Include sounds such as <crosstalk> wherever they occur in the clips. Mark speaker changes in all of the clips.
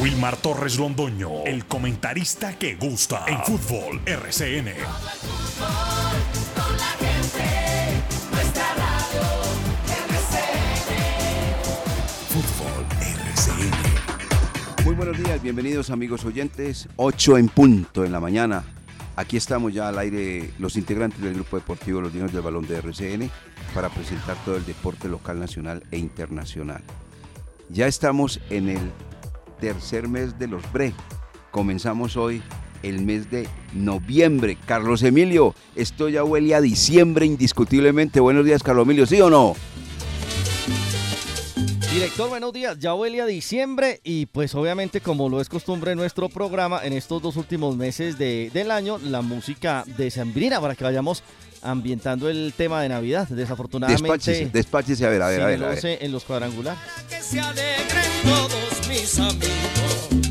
Speaker 1: Wilmar Torres Londoño, el comentarista que gusta en fútbol RCN. Fútbol RCN.
Speaker 2: Muy buenos días, bienvenidos amigos oyentes. 8 en punto en la mañana. Aquí estamos ya al aire los integrantes del grupo deportivo Los Niños del Balón de RCN para presentar todo el deporte local, nacional e internacional. Ya estamos en el tercer mes de los BRE. Comenzamos hoy el mes de noviembre. Carlos Emilio, esto ya huele a diciembre indiscutiblemente. Buenos días, Carlos Emilio, ¿sí o no?
Speaker 3: Director, buenos días. Ya huele a diciembre y pues obviamente como lo es costumbre nuestro programa, en estos dos últimos meses de- del año, la música de Sambrina para que vayamos ambientando el tema de Navidad. Desafortunadamente,
Speaker 2: Despáchese, despáchese, a ver, a ver, a ver. a ver.
Speaker 3: en los cuadrangulares.
Speaker 4: que se alegren todos mis amigos.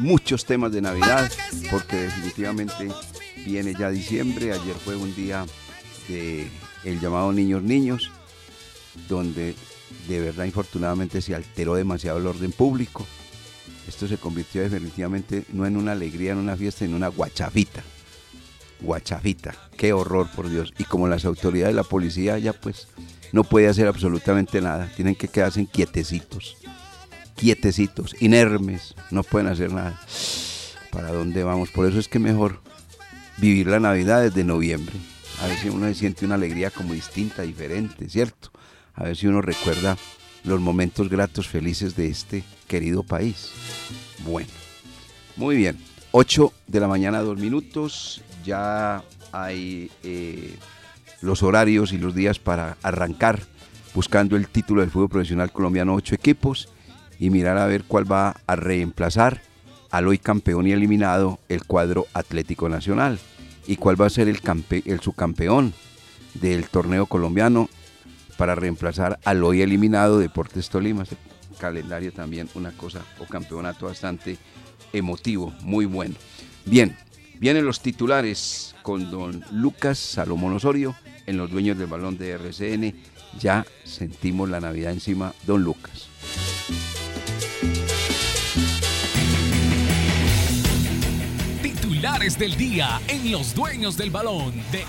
Speaker 2: Muchos temas de Navidad, porque definitivamente viene ya diciembre. Ayer fue un día de el llamado Niños Niños, donde de verdad infortunadamente se alteró demasiado el orden público. Esto se convirtió definitivamente no en una alegría, en una fiesta, en una guachafita. Guachafita, qué horror por Dios. Y como las autoridades de la policía ya pues no puede hacer absolutamente nada, tienen que quedarse quietecitos quietecitos, inermes, no pueden hacer nada. ¿Para dónde vamos? Por eso es que mejor vivir la Navidad desde noviembre. A ver si uno se siente una alegría como distinta, diferente, ¿cierto? A ver si uno recuerda los momentos gratos, felices de este querido país. Bueno, muy bien. 8 de la mañana, dos minutos. Ya hay eh, los horarios y los días para arrancar buscando el título del fútbol profesional colombiano, ocho equipos, y mirar a ver cuál va a reemplazar al hoy campeón y eliminado el cuadro Atlético Nacional, y cuál va a ser el, campe- el subcampeón del torneo colombiano para reemplazar al hoy eliminado Deportes Tolima. Este calendario también una cosa o campeonato bastante emotivo, muy bueno. Bien, vienen los titulares con don Lucas Salomón Osorio en los dueños del balón de RCN. Ya sentimos la Navidad encima, don Lucas.
Speaker 5: Titulares del día en los dueños del balón de.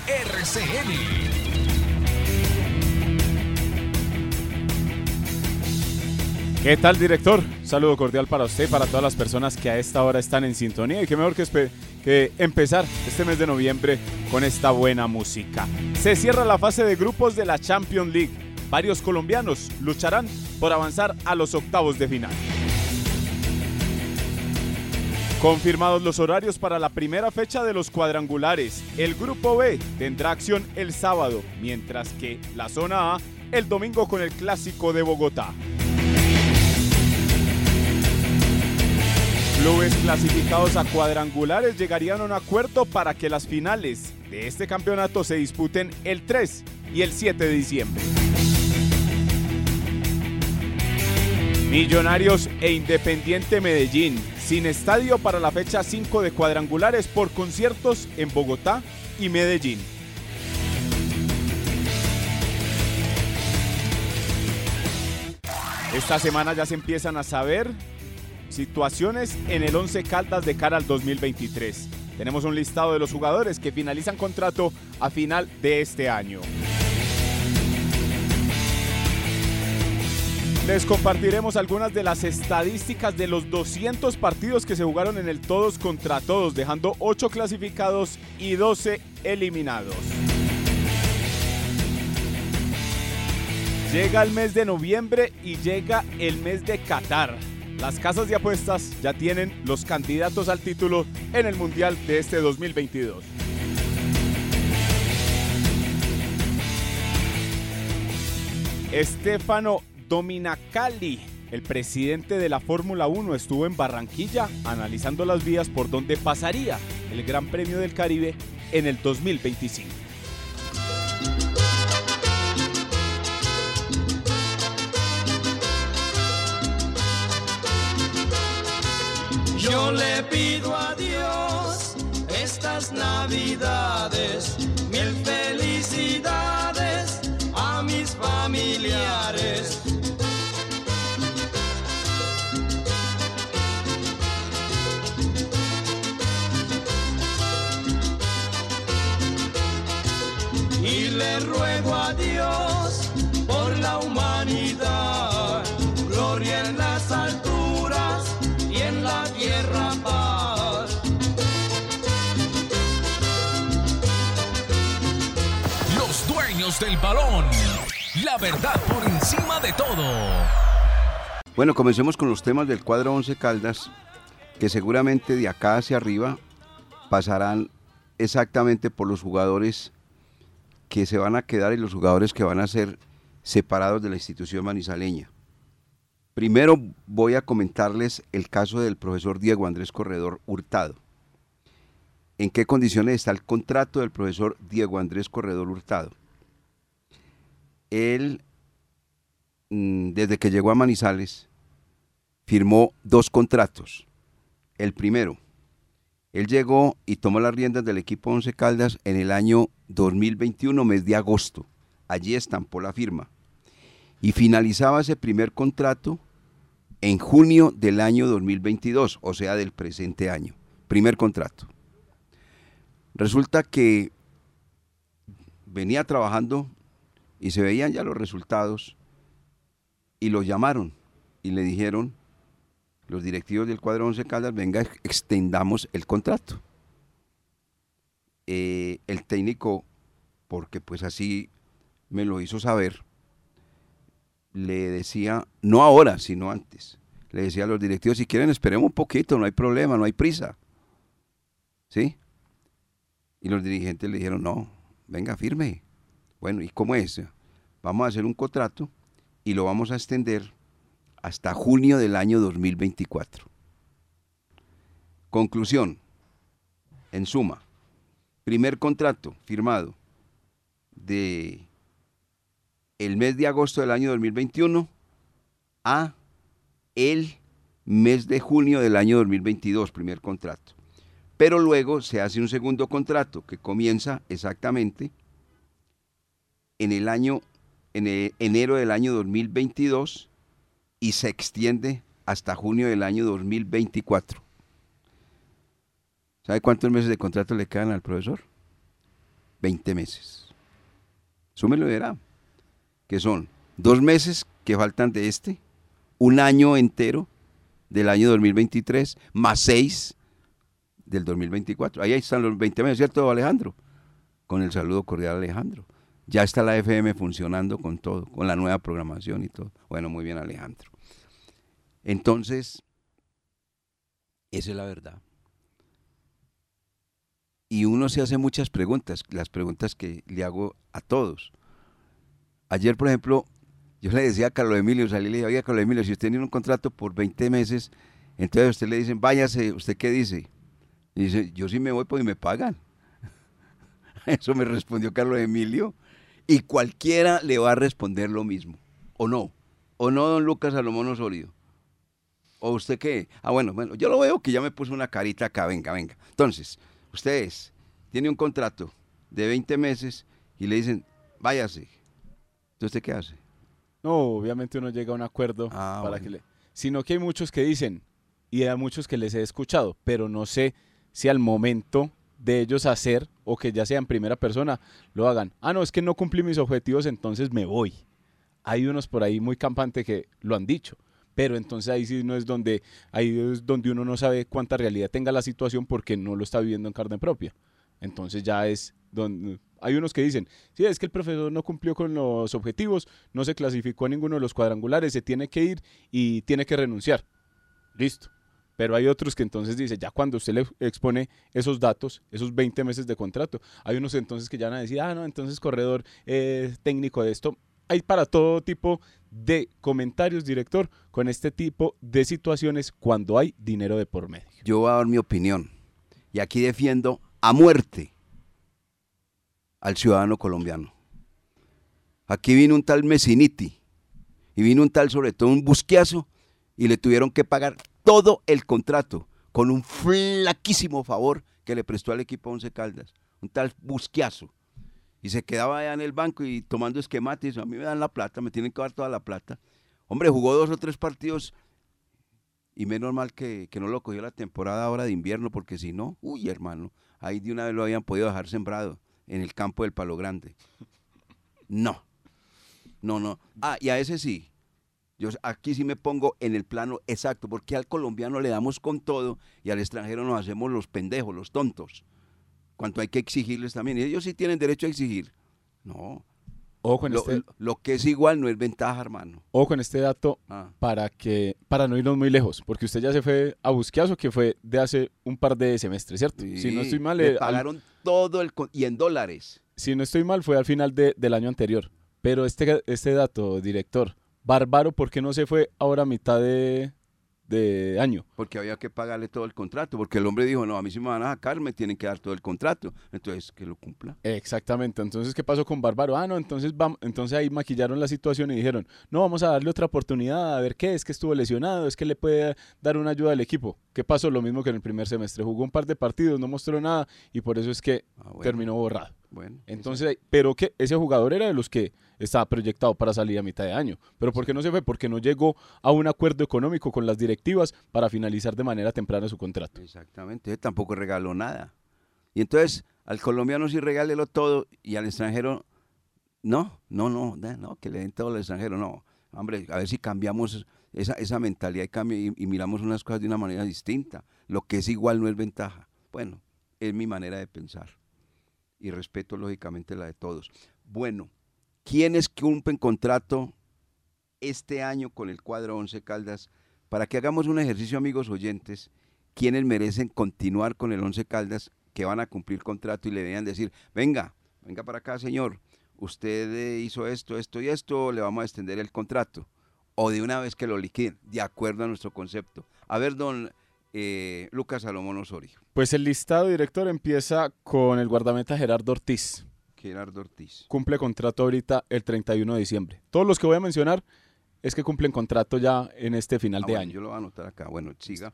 Speaker 6: ¿Qué tal, director? Saludo cordial para usted, para todas las personas que a esta hora están en sintonía y qué mejor que, que empezar este mes de noviembre con esta buena música. Se cierra la fase de grupos de la Champions League. Varios colombianos lucharán por avanzar a los octavos de final. Confirmados los horarios para la primera fecha de los cuadrangulares. El grupo B tendrá acción el sábado, mientras que la zona A el domingo con el clásico de Bogotá. Clubes clasificados a cuadrangulares llegarían a un acuerdo para que las finales de este campeonato se disputen el 3 y el 7 de diciembre. Millonarios e Independiente Medellín, sin estadio para la fecha 5 de cuadrangulares por conciertos en Bogotá y Medellín. Esta semana ya se empiezan a saber situaciones en el 11 Caldas de cara al 2023. Tenemos un listado de los jugadores que finalizan contrato a final de este año. Les compartiremos algunas de las estadísticas de los 200 partidos que se jugaron en el todos contra todos, dejando 8 clasificados y 12 eliminados. Llega el mes de noviembre y llega el mes de Qatar. Las casas de apuestas ya tienen los candidatos al título en el Mundial de este 2022. Estefano Dominacali, el presidente de la Fórmula 1, estuvo en Barranquilla analizando las vías por donde pasaría el Gran Premio del Caribe en el 2025.
Speaker 4: Yo le pido a Dios estas navidades,
Speaker 5: del balón. La verdad por encima de todo.
Speaker 2: Bueno, comencemos con los temas del cuadro 11 Caldas, que seguramente de acá hacia arriba pasarán exactamente por los jugadores que se van a quedar y los jugadores que van a ser separados de la institución manizaleña. Primero voy a comentarles el caso del profesor Diego Andrés Corredor Hurtado. ¿En qué condiciones está el contrato del profesor Diego Andrés Corredor Hurtado? Él mm, desde que llegó a Manizales, firmó dos contratos. El primero, él llegó y tomó las riendas del equipo Once Caldas en el año 2021, mes de agosto. Allí estampó la firma. Y finalizaba ese primer contrato en junio del año 2022, o sea, del presente año. Primer contrato. Resulta que venía trabajando y se veían ya los resultados y lo llamaron y le dijeron los directivos del cuadro 11 Caldas, venga, extendamos el contrato. Eh, el técnico, porque pues así me lo hizo saber, le decía, no ahora, sino antes, le decía a los directivos, si quieren esperemos un poquito, no hay problema, no hay prisa. ¿Sí? Y los dirigentes le dijeron, no, venga, firme. Bueno, ¿y cómo es? Vamos a hacer un contrato y lo vamos a extender hasta junio del año 2024. Conclusión. En suma, primer contrato firmado de el mes de agosto del año 2021 a el mes de junio del año 2022, primer contrato. Pero luego se hace un segundo contrato que comienza exactamente en el año en enero del año 2022 y se extiende hasta junio del año 2024. ¿Sabe cuántos meses de contrato le quedan al profesor? 20 meses. Súmelo y verá. Que son dos meses que faltan de este, un año entero del año 2023, más seis del 2024. Ahí están los 20 meses, ¿cierto, Alejandro? Con el saludo cordial, Alejandro. Ya está la FM funcionando con todo, con la nueva programación y todo. Bueno, muy bien, Alejandro. Entonces, esa es la verdad. Y uno se hace muchas preguntas, las preguntas que le hago a todos. Ayer, por ejemplo, yo le decía a Carlos Emilio, salí y le dije, oiga, Carlos Emilio, si usted tiene un contrato por 20 meses, entonces usted le dicen, váyase, ¿usted qué dice? Y dice, yo sí me voy porque me pagan. <laughs> Eso me respondió Carlos Emilio. Y cualquiera le va a responder lo mismo. ¿O no? ¿O no, don Lucas Salomón Osorio? ¿O usted qué? Ah, bueno, bueno, yo lo veo que ya me puso una carita acá, venga, venga. Entonces, ustedes tiene un contrato de 20 meses y le dicen, váyase. ¿Entonces usted qué hace?
Speaker 6: No, obviamente uno llega a un acuerdo
Speaker 2: Ah,
Speaker 6: para
Speaker 2: bueno.
Speaker 6: que le... Sino que hay muchos que dicen, y hay muchos que les he escuchado, pero no sé si al momento de ellos hacer, o que ya sea en primera persona, lo hagan. Ah, no, es que no cumplí mis objetivos, entonces me voy. Hay unos por ahí muy campantes que lo han dicho. Pero entonces ahí sí no es donde, ahí es donde uno no sabe cuánta realidad tenga la situación porque no lo está viviendo en carne propia. Entonces ya es donde hay unos que dicen, sí, es que el profesor no cumplió con los objetivos, no se clasificó a ninguno de los cuadrangulares, se tiene que ir y tiene que renunciar. Listo. Pero hay otros que entonces dice, ya cuando usted le expone esos datos, esos 20 meses de contrato, hay unos entonces que ya van a decir, ah, no, entonces corredor eh, técnico de esto. Hay para todo tipo de comentarios, director, con este tipo de situaciones cuando hay dinero de por medio.
Speaker 2: Yo voy a dar mi opinión. Y aquí defiendo a muerte al ciudadano colombiano. Aquí vino un tal Messiniti y vino un tal, sobre todo, un busquiazo y le tuvieron que pagar todo el contrato con un flaquísimo favor que le prestó al equipo Once Caldas. Un tal busquiazo. Y se quedaba allá en el banco y tomando esquematis. A mí me dan la plata, me tienen que dar toda la plata. Hombre, jugó dos o tres partidos y menos mal que, que no lo cogió la temporada ahora de invierno, porque si no, uy, hermano, ahí de una vez lo habían podido dejar sembrado en el campo del Palo Grande. No, no, no. Ah, y a ese sí. Yo aquí sí me pongo en el plano exacto, porque al colombiano le damos con todo y al extranjero nos hacemos los pendejos, los tontos. Cuanto hay que exigirles también. Y ellos sí tienen derecho a exigir. No.
Speaker 6: Ojo en
Speaker 2: Lo,
Speaker 6: este,
Speaker 2: lo que es igual no es ventaja, hermano.
Speaker 6: ojo en este dato
Speaker 2: Ah.
Speaker 6: para que para no irnos muy lejos, porque usted ya se fue a Busquiazo, que fue de hace un par de semestres, ¿cierto? si no estoy mal,
Speaker 2: le
Speaker 6: eh, al-
Speaker 2: pagaron todo el... y en dólares.
Speaker 6: si no estoy mal, fue al final de- del año anterior. Pero este, este dato, director, bárbaro, ¿por qué no se fue ahora a mitad de, de año?
Speaker 2: Porque había que pagarle todo el contrato. Porque el hombre dijo, no, a mí si me van a sacar, me tienen que dar todo el contrato. Entonces, que lo cumpla.
Speaker 6: Exactamente. Entonces, ¿qué pasó con Bárbaro? Ah, no, entonces, vam- entonces ahí maquillaron la situación y dijeron, no, vamos a darle otra oportunidad, a ver qué es, que estuvo lesionado, es que le puede dar una ayuda al equipo. ¿Qué pasó? Lo mismo que en el primer semestre. Jugó un par de partidos, no mostró nada y por eso es que
Speaker 2: Ah, bueno.
Speaker 6: terminó borrado.
Speaker 2: Bueno,
Speaker 6: Entonces, pero que ese jugador era de los que estaba proyectado para salir a mitad de año. ¿Pero por qué no se fue? Porque no llegó a un acuerdo económico con las directivas para finalizar de manera temprana su contrato.
Speaker 2: Exactamente, él tampoco regaló nada. Y entonces al colombiano sí regálelo todo y al extranjero, no, no, no, no, no, que le den todo al extranjero, no. Hombre, a ver si cambiamos esa, esa mentalidad y, cambio- y, y miramos unas cosas de una manera distinta. Lo que es igual no es ventaja. Bueno, es mi manera de pensar. Y respeto lógicamente la de todos. Bueno, ¿quiénes cumplen contrato este año con el cuadro 11 Caldas? Para que hagamos un ejercicio, amigos oyentes, quienes merecen continuar con el Once Caldas, que van a cumplir contrato y le deberían decir, venga, venga para acá, señor, usted hizo esto, esto y esto, le vamos a extender el contrato. O de una vez que lo liquiden, de acuerdo a nuestro concepto. A ver, don eh, Lucas Salomón Osorio,
Speaker 6: Pues el listado director empieza con el guardameta Gerardo Ortiz.
Speaker 2: Gerardo Ortiz.
Speaker 6: Cumple contrato ahorita el 31 de diciembre. Todos los que voy a mencionar es que cumplen contrato ya en este final
Speaker 2: Ah,
Speaker 6: de
Speaker 2: bueno,
Speaker 6: año.
Speaker 2: Yo lo voy a anotar acá. Bueno, siga.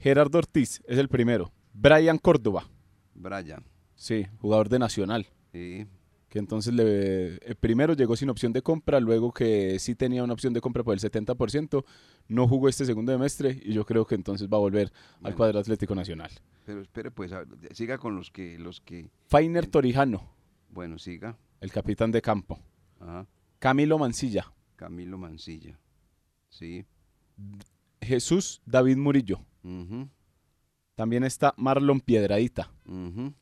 Speaker 6: Gerardo Ortiz es el primero. Brian Córdoba,
Speaker 2: Brian.
Speaker 6: sí, jugador de Nacional.
Speaker 2: Sí,
Speaker 6: que entonces le, eh, primero llegó sin opción de compra, luego que sí tenía una opción de compra por el 70%, no jugó este segundo semestre y yo creo que entonces va a volver al cuadro Atlético Nacional.
Speaker 2: pero espere, pues, a- siga con los que, los que,
Speaker 6: Fainer Torijano,
Speaker 2: bueno, siga.
Speaker 6: el capitán de campo.
Speaker 2: Ajá.
Speaker 6: Camilo Mancilla,
Speaker 2: Camilo Mancilla. Sí.
Speaker 6: Jesús David Murillo.
Speaker 2: ujú,
Speaker 6: También está Marlon Piedradita,
Speaker 2: ujú,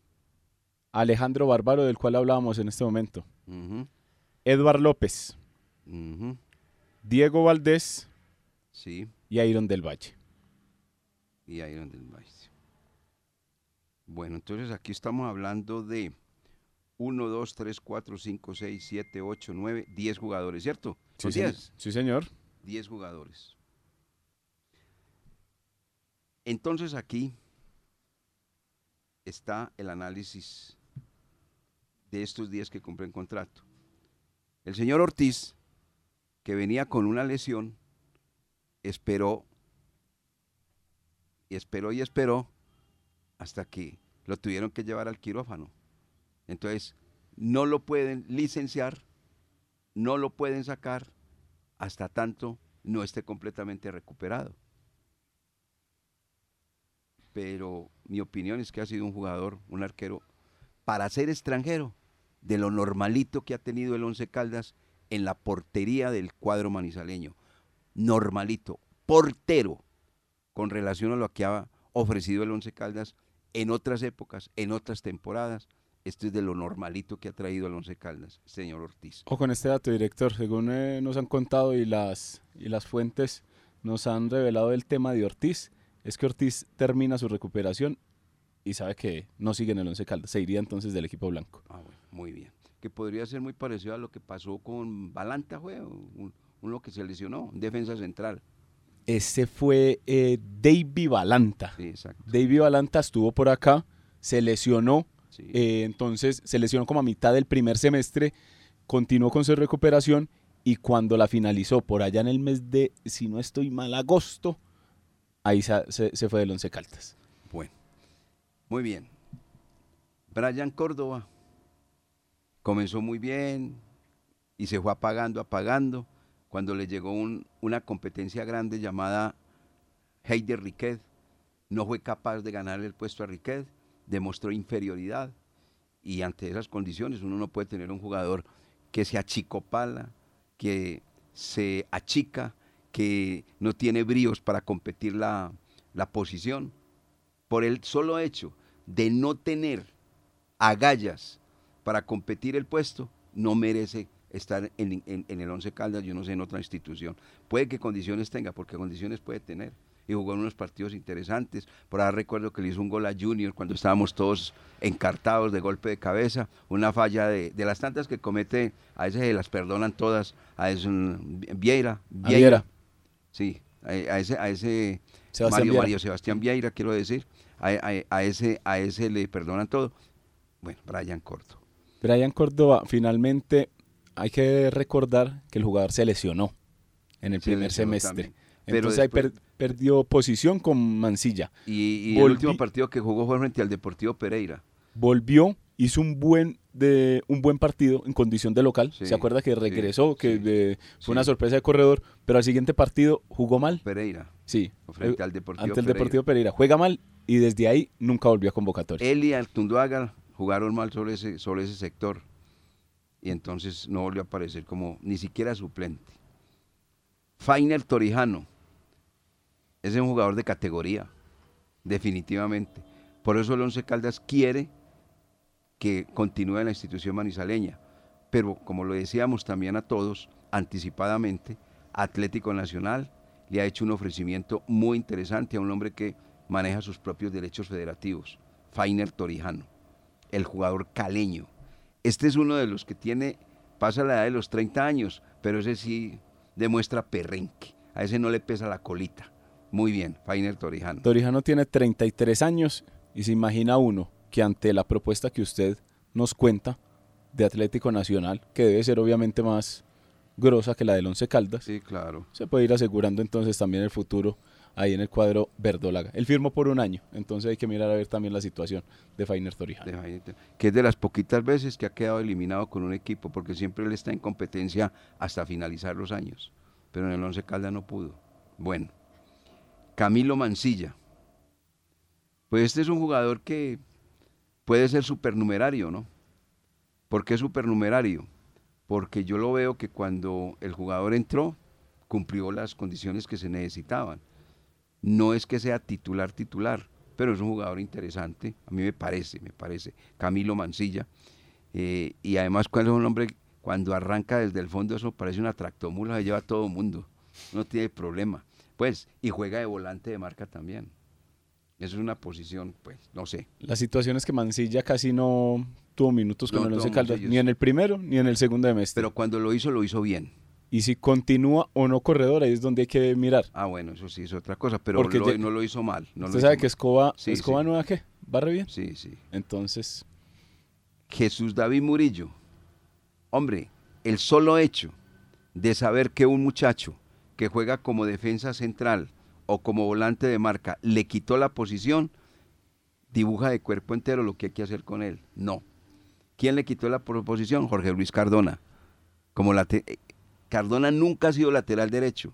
Speaker 6: Alejandro Bárbaro, del cual hablábamos en este momento.
Speaker 2: ujú,
Speaker 6: Edward López,
Speaker 2: ujú,
Speaker 6: Diego Valdés
Speaker 2: Sí.
Speaker 6: y Iron del Valle.
Speaker 2: Y Iron del Maíz. Bueno, entonces aquí estamos hablando de 1, 2, 3, 4, 5, 6, 7, 8, 9, 10 jugadores, ¿cierto?
Speaker 6: Sí, señor.
Speaker 2: 10.
Speaker 6: Sí, señor.
Speaker 2: 10 jugadores. Entonces aquí está el análisis de estos 10 que cumplen contrato. El señor Ortiz, que venía con una lesión, esperó y esperó y esperó hasta que lo tuvieron que llevar al quirófano. Entonces, no lo pueden licenciar, no lo pueden sacar hasta tanto no esté completamente recuperado. Pero mi opinión es que ha sido un jugador, un arquero, para ser extranjero, de lo normalito que ha tenido el Once Caldas en la portería del cuadro manizaleño. Normalito, portero, con relación a lo que ha ofrecido el Once Caldas en otras épocas, en otras temporadas. Esto es de lo normalito que ha traído el Once Caldas, señor Ortiz.
Speaker 6: O con este dato, director, según eh, nos han contado y las, y las fuentes nos han revelado el tema de Ortiz, es que Ortiz termina su recuperación y sabe que no sigue en el Once Caldas, se iría entonces del equipo blanco.
Speaker 2: Ah, bueno, muy bien. Que podría ser muy parecido a lo que pasó con Balanta, fue un- uno que se lesionó, defensa central.
Speaker 6: Ese fue eh, Davy Balanta.
Speaker 2: Sí, exacto.
Speaker 6: Davy Balanta estuvo por acá, se lesionó,
Speaker 2: Sí.
Speaker 6: eh, entonces se lesionó como a mitad del primer semestre, continuó con su recuperación y cuando la finalizó por allá en el mes de, si no estoy mal, agosto, ahí se, se- se fue del Once Caldas.
Speaker 2: Muy bien. Brian Córdoba comenzó muy bien y se fue apagando, apagando, cuando le llegó un- una competencia grande llamada Heider Riquet. No fue capaz de ganar el puesto a Riquet, demostró inferioridad y ante esas condiciones uno no puede tener un jugador que se achicopala, que se achica, que no tiene bríos para competir la posición por el solo hecho de no tener agallas para competir el puesto, no merece estar en, en- en el Once Caldas, yo no sé, en otra institución. Puede que condiciones tenga, porque condiciones puede tener. Y jugó en unos partidos interesantes. Por ahí recuerdo que le hizo un gol a Junior cuando estábamos todos encartados de golpe de cabeza. Una falla de, de las tantas que comete, a veces se las perdonan todas. A ese Vieira.
Speaker 6: A Viera.
Speaker 2: Sí, a, a ese, a ese
Speaker 6: Sebastián
Speaker 2: Mario, Sebastián Vieira, quiero decir, a, a- a ese, a ese le perdonan todo. Bueno, Brian Corto.
Speaker 6: Brian Córdoba, finalmente hay que recordar que el jugador se lesionó en el
Speaker 2: Se
Speaker 6: primer semestre.
Speaker 2: también. Pero
Speaker 6: Entonces ahí
Speaker 2: después-
Speaker 6: per- perdió posición con Mancilla.
Speaker 2: Y, y el último partido que jugó fue frente al Deportivo Pereira.
Speaker 6: volvió, hizo un buen de un buen partido en condición de local.
Speaker 2: Sí,
Speaker 6: Se acuerda que
Speaker 2: sí,
Speaker 6: regresó, que
Speaker 2: sí,
Speaker 6: de- fue una sorpresa de corredor, pero al siguiente partido jugó mal.
Speaker 2: Pereira.
Speaker 6: Sí,
Speaker 2: Frente
Speaker 6: eh,
Speaker 2: al Deportivo
Speaker 6: ante el
Speaker 2: Pereira.
Speaker 6: Deportivo Pereira. Juega mal y desde ahí nunca volvió a convocatoria.
Speaker 2: Él y Altunduaga jugaron mal sobre ese, sobre ese sector. Y entonces no volvió a aparecer como ni siquiera suplente. Fainer Torijano. Es un jugador de categoría. Definitivamente. Por eso el Once Caldas quiere que continúe en la institución manizaleña. Pero como lo decíamos también a todos, anticipadamente, Atlético Nacional le ha hecho un ofrecimiento muy interesante a un hombre que maneja sus propios derechos federativos, Fainer Torijano, el jugador caleño. Este es uno de los que tiene, pasa la edad de los 30 años, pero ese sí demuestra perrenque. A ese no le pesa la colita. Muy bien, Fainer Torijano.
Speaker 6: Torijano tiene 33 años y se imagina uno que ante la propuesta que usted nos cuenta de Atlético Nacional, que debe ser obviamente más grosa que la del Once Caldas,
Speaker 2: Sí, claro.
Speaker 6: se puede ir asegurando entonces también el futuro ahí en el cuadro verdólaga. Él firmó por un año, entonces hay que mirar a ver también la situación de Fainer Torijano.
Speaker 2: de Fainer Tor- que es de las poquitas veces que ha quedado eliminado con un equipo, porque siempre él está en competencia hasta finalizar los años. Pero en el Once Caldas no pudo. Bueno, Camilo Mancilla. Pues este es un jugador que puede ser supernumerario, ¿no? ¿Por qué supernumerario? Porque yo lo veo que cuando el jugador entró, cumplió las condiciones que se necesitaban. No es que sea titular, titular, pero es un jugador interesante, a mí me parece, me parece. Camilo Mancilla. eh, y además, cuando es un hombre, cuando arranca desde el fondo, eso parece una tractomula, se lleva a todo mundo. No tiene problema. Pues, y juega de volante de marca también. Eso es una posición, pues, no sé.
Speaker 6: La situación es que Mancilla casi no tuvo minutos con
Speaker 2: No
Speaker 6: el Once Caldas, ni en el primero ni en el segundo semestre.
Speaker 2: Pero cuando lo hizo, lo hizo bien.
Speaker 6: y si continúa o no corredor, ahí es donde hay que mirar.
Speaker 2: Ah, bueno, eso sí es otra cosa, pero
Speaker 6: Porque
Speaker 2: lo-
Speaker 6: ya-
Speaker 2: no lo hizo mal. No
Speaker 6: Usted sabe que Escoba,
Speaker 2: Sí,
Speaker 6: Escoba
Speaker 2: sí.
Speaker 6: Nueva, ¿qué? ¿Barre bien?
Speaker 2: Sí, sí.
Speaker 6: Entonces,
Speaker 2: Jesús David Murillo. Hombre, el solo hecho de saber que un muchacho que juega como defensa central o como volante de marca le quitó la posición, dibuja de cuerpo entero lo que hay que hacer con él. No. ¿Quién le quitó la posición? Jorge Luis Cardona. Como eh, Cardona nunca ha sido lateral derecho,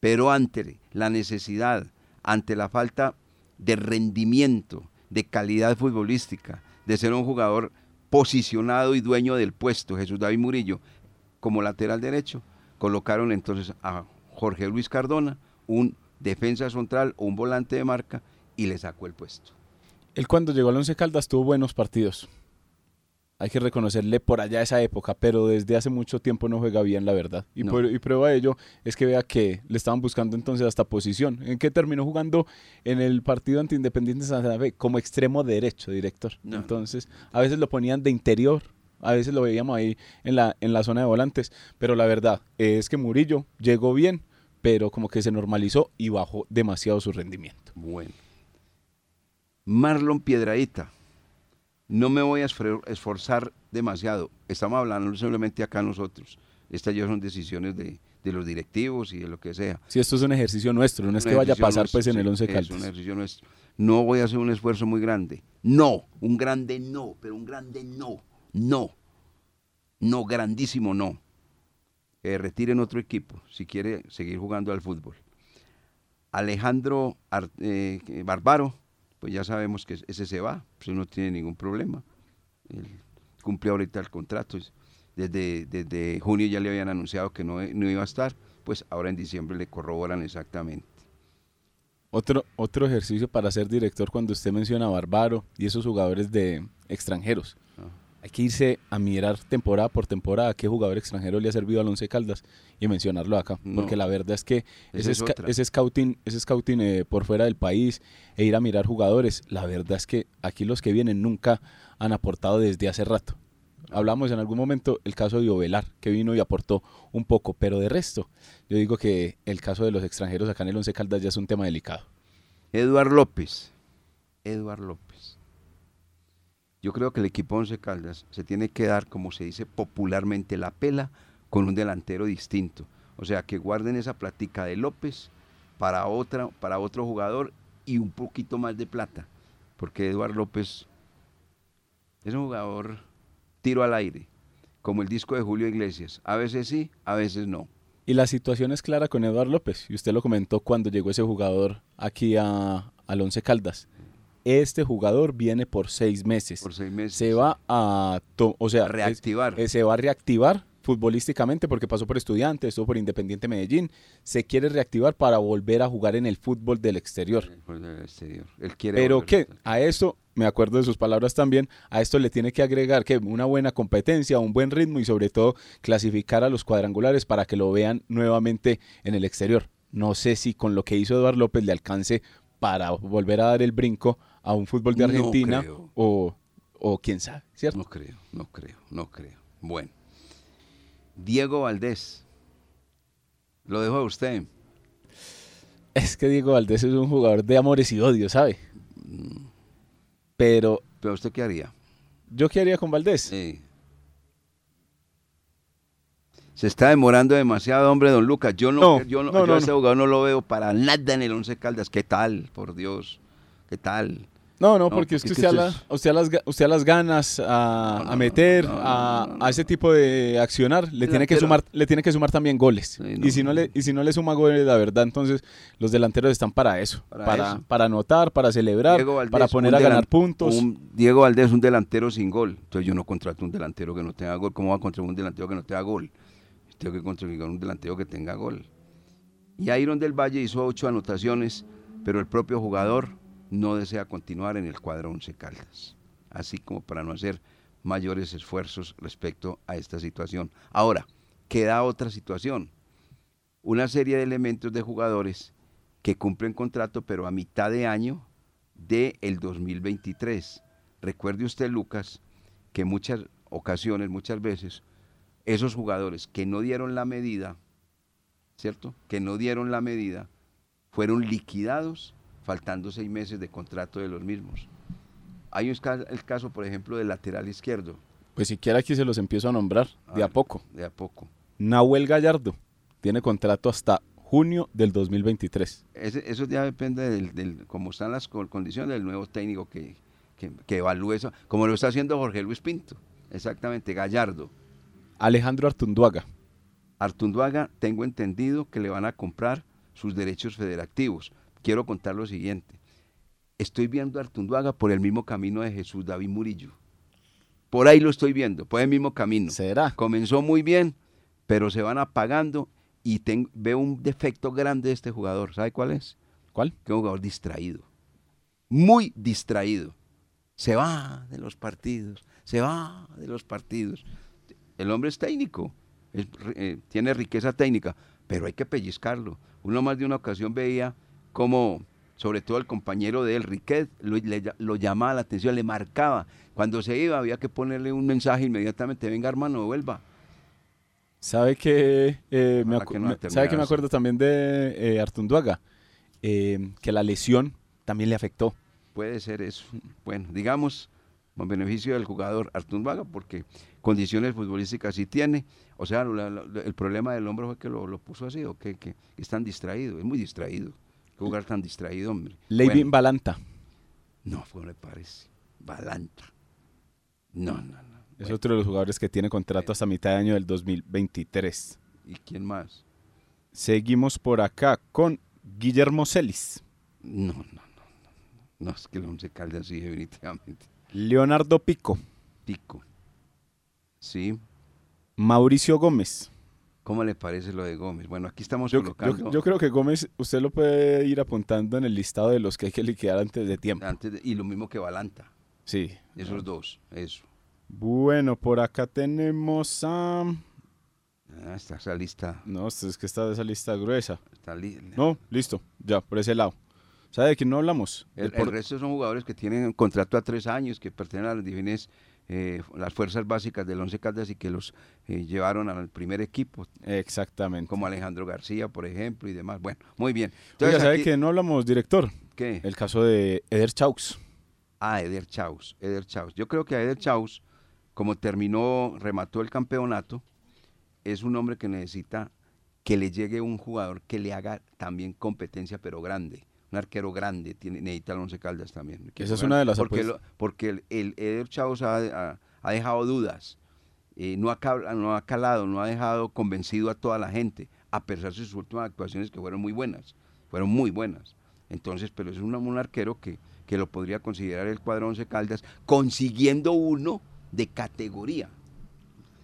Speaker 2: pero ante la necesidad, ante la falta de rendimiento, de calidad futbolística, de ser un jugador posicionado y dueño del puesto, Jesús David Murillo, como lateral derecho. Colocaron entonces a Jorge Luis Cardona, un defensa central o un volante de marca, y le sacó el puesto.
Speaker 6: Él cuando llegó al Once Caldas tuvo buenos partidos. Hay que reconocerle por allá esa época, pero desde hace mucho tiempo no juega bien, la verdad. Y,
Speaker 2: No.
Speaker 6: por- y prueba de ello es que vea que le estaban buscando entonces hasta posición. ¿En qué terminó jugando en el partido ante Independiente Santa Fe? Como extremo derecho, director.
Speaker 2: No, no.
Speaker 6: entonces, a veces lo ponían de interior, a veces lo veíamos ahí en la, en la zona de volantes. Pero la verdad es que Murillo llegó bien, pero como que se normalizó y bajó demasiado su rendimiento.
Speaker 2: Bueno. Marlon Piedradita. No me voy a esforzar demasiado. Estamos hablando simplemente acá nosotros. Estas ya son decisiones de, de los directivos y de lo que sea.
Speaker 6: Si esto es un ejercicio nuestro, no es que vaya a pasar
Speaker 2: nuestro,
Speaker 6: pues en
Speaker 2: sí,
Speaker 6: el 11
Speaker 2: es
Speaker 6: Caldas.
Speaker 2: un ejercicio nuestro. No voy a hacer un esfuerzo muy grande. No, un grande no, pero un grande no. No. No, grandísimo no. Eh, retiren otro equipo si quiere seguir jugando al fútbol. Alejandro eh, Barbaro, pues ya sabemos que ese se va, pues no tiene ningún problema. Él cumple ahorita el contrato. Desde, desde junio ya le habían anunciado que no, no iba a estar, pues ahora en diciembre le corroboran exactamente.
Speaker 6: Otro, otro ejercicio para ser director cuando usted menciona a Barbaro y esos jugadores de extranjeros. Hay que irse a mirar temporada por temporada qué jugador extranjero le ha servido al Once Caldas y mencionarlo acá.
Speaker 2: No.
Speaker 6: Porque la verdad es que ese,
Speaker 2: es
Speaker 6: ese scouting, ese scouting eh, por fuera del país e ir a mirar jugadores, la verdad es que aquí los que vienen nunca han aportado desde hace rato. Hablamos en algún momento el caso de Ovelar, que vino y aportó un poco, pero de resto, yo digo que el caso de los extranjeros acá en el Once Caldas ya es un tema delicado.
Speaker 2: Eduard López. Eduard López. Yo creo que el equipo Once Caldas se tiene que dar, como se dice popularmente, la pela con un delantero distinto. O sea, que guarden esa plática de López para, otra, para otro jugador y un poquito más de plata. Porque Eduard López es un jugador tiro al aire, como el disco de Julio Iglesias. A veces sí, a veces no.
Speaker 6: Y la situación es clara con Eduardo López, y usted lo comentó cuando llegó ese jugador aquí a, al Once Caldas. Este jugador viene por seis meses.
Speaker 2: Por seis meses.
Speaker 6: Se va a, o sea,
Speaker 2: reactivar.
Speaker 6: es- eh, se va a reactivar futbolísticamente porque pasó por Estudiantes, estuvo por Independiente Medellín. Se quiere reactivar para volver a jugar en el fútbol del exterior.
Speaker 2: Por el exterior. Él quiere
Speaker 6: Pero que a esto, me acuerdo de sus palabras también, a esto le tiene que agregar que una buena competencia, un buen ritmo y sobre todo clasificar a los cuadrangulares para que lo vean nuevamente en el exterior. No sé si con lo que hizo Eduardo López le alcance para volver a dar el brinco a un fútbol de
Speaker 2: No
Speaker 6: Argentina
Speaker 2: creo.
Speaker 6: o, o quién sabe, ¿cierto?
Speaker 2: No creo, no creo, no creo. Bueno. Diego Valdés. Lo dejo a usted.
Speaker 6: Es que Diego Valdés es un jugador de amores y odios, ¿sabe? Pero,
Speaker 2: ¿Pero usted qué haría?
Speaker 6: ¿yo qué haría con Valdés?
Speaker 2: Eh, Se está demorando demasiado, hombre, don Lucas. Yo no,
Speaker 6: No,
Speaker 2: yo no,
Speaker 6: no,
Speaker 2: yo
Speaker 6: no,
Speaker 2: a ese
Speaker 6: no.
Speaker 2: jugador no lo veo para nada en el Once Caldas. ¿Qué tal? Por Dios. ¿Qué tal?
Speaker 6: No, no,
Speaker 2: No,
Speaker 6: porque es que usted a, la- usted, a las, usted a las ganas a,
Speaker 2: No,
Speaker 6: a
Speaker 2: no,
Speaker 6: meter,
Speaker 2: no, no,
Speaker 6: a,
Speaker 2: no, no,
Speaker 6: a ese tipo de accionar, le tiene que sumar, le tiene que sumar también goles.
Speaker 2: Sí, no,
Speaker 6: y si no le, y si no le suma goles, la verdad, entonces los delanteros están para eso,
Speaker 2: Para
Speaker 6: para,
Speaker 2: eso.
Speaker 6: para anotar, para celebrar,
Speaker 2: Valdés,
Speaker 6: para poner a ganar puntos.
Speaker 2: un- Diego Valdés, un delantero sin gol. Entonces yo no contrato un delantero que no tenga gol. ¿Cómo va a contratar un delantero que no tenga gol? Tengo que contratar un delantero que tenga gol. Y Iron del Valle hizo ocho anotaciones, pero el propio jugador no desea continuar en el cuadro Once Caldas. Así como para no hacer mayores esfuerzos respecto a esta situación. Ahora, queda otra situación. Una serie de elementos de jugadores que cumplen contrato, pero a mitad de año del el 2023. Recuerde usted, Lucas, que muchas ocasiones, muchas veces, esos jugadores que no dieron la medida, ¿cierto? Que no dieron la medida, fueron liquidados faltando seis meses de contrato de los mismos. Hay un el caso, por ejemplo, del lateral izquierdo,
Speaker 6: Pues siquiera aquí se los empiezo a nombrar, de a
Speaker 2: Ah.
Speaker 6: poco.
Speaker 2: de a poco.
Speaker 6: Nahuel Gallardo tiene contrato hasta junio del 2023.
Speaker 2: Ese- eso ya depende del, del- cómo están las co- condiciones del nuevo técnico que, que, que evalúe eso, como lo está haciendo Jorge Luis Pinto, exactamente, Gallardo.
Speaker 6: Alejandro Artunduaga,
Speaker 2: Artunduaga, tengo entendido que le van a comprar sus derechos federativos. Quiero contar lo siguiente. Estoy viendo a Artunduaga por el mismo camino de Jesús David Murillo. Por ahí lo estoy viendo, por el mismo camino.
Speaker 6: ¿será?
Speaker 2: Comenzó muy bien, pero se van apagando y veo un defecto grande de este jugador. ¿Sabe cuál es?
Speaker 6: ¿Cuál?
Speaker 2: Que es un jugador distraído. Muy distraído. Se va de los partidos, se va de los partidos. El hombre es técnico, es- eh, tiene riqueza técnica, pero hay que pellizcarlo. Uno más de una ocasión veía como, sobre todo el compañero de él, Riquet, lo, le ll- lo llamaba la atención, le marcaba. Cuando se iba había que ponerle un mensaje inmediatamente, venga hermano, vuelva.
Speaker 6: ¿Sabe que, eh, me,
Speaker 2: que no
Speaker 6: me-
Speaker 2: terminado
Speaker 6: ¿sabe que me acuerdo también de eh, Artunduaga? Eh, que la lesión también le afectó.
Speaker 2: Puede ser eso. Bueno, digamos, con beneficio del jugador Artur Vaga, porque condiciones futbolísticas sí tiene. O sea, la- la- el problema del hombre fue que lo, lo puso así, o que, que es tan distraído, es muy distraído. Qué jugar tan distraído, hombre.
Speaker 6: Levin
Speaker 2: Bueno,
Speaker 6: Balanta.
Speaker 2: no, fue me parece. Balanta. No, no, no.
Speaker 6: Es
Speaker 2: Bueno,
Speaker 6: otro de los jugadores que tiene contrato hasta mitad de año del 2023.
Speaker 2: ¿Y quién más?
Speaker 6: Seguimos por acá con Guillermo Celis,
Speaker 2: No, no, no. No, no es que el Once Caldas sí, definitivamente.
Speaker 6: Leonardo Pico,
Speaker 2: Pico. Sí.
Speaker 6: Mauricio Gómez.
Speaker 2: ¿Cómo le parece lo de Gómez? Bueno, aquí estamos
Speaker 6: Yo,
Speaker 2: colocando...
Speaker 6: yo- yo creo que Gómez, usted lo puede ir apuntando en el listado de los que hay que liquidar antes de tiempo.
Speaker 2: antes de- y lo mismo que Balanta.
Speaker 6: Sí.
Speaker 2: Esos dos, eso.
Speaker 6: Bueno, por acá tenemos a...
Speaker 2: Ah, está esa lista.
Speaker 6: No, es que está esa lista gruesa.
Speaker 2: Está li-
Speaker 6: No, listo, ya, por ese lado. ¿Sabe de quién no hablamos?
Speaker 2: el,
Speaker 6: Del por-
Speaker 2: el resto son jugadores que tienen un contrato a tres años, que pertenecen a las divisiones, eh, las fuerzas básicas del Once Caldas y que los eh, llevaron al primer equipo,
Speaker 6: Exactamente.
Speaker 2: como Alejandro García, por ejemplo, y demás. Bueno, muy bien.
Speaker 6: Oiga,
Speaker 2: Entonces,
Speaker 6: ¿sabe
Speaker 2: aquí-
Speaker 6: que no hablamos, director?
Speaker 2: ¿qué?
Speaker 6: El caso de Eder Chaux.
Speaker 2: Ah, Eder Chaus, Eder Chaus. Yo creo que a Eder Chaus, como terminó, remató el campeonato, es un hombre que necesita que le llegue un jugador que le haga también competencia, pero grande. Un arquero grande, tiene, necesita el Once Caldas también.
Speaker 6: Esa es una de las
Speaker 2: Porque, lo- porque el, el Eder Chaus ha, ha- ha dejado dudas, eh, no, ha, no ha calado, no ha dejado convencido a toda la gente, a pesar de sus últimas actuaciones que fueron muy buenas, fueron muy buenas. Entonces, pero es un, un arquero que, que lo podría considerar el cuadro Once Caldas, consiguiendo uno de categoría,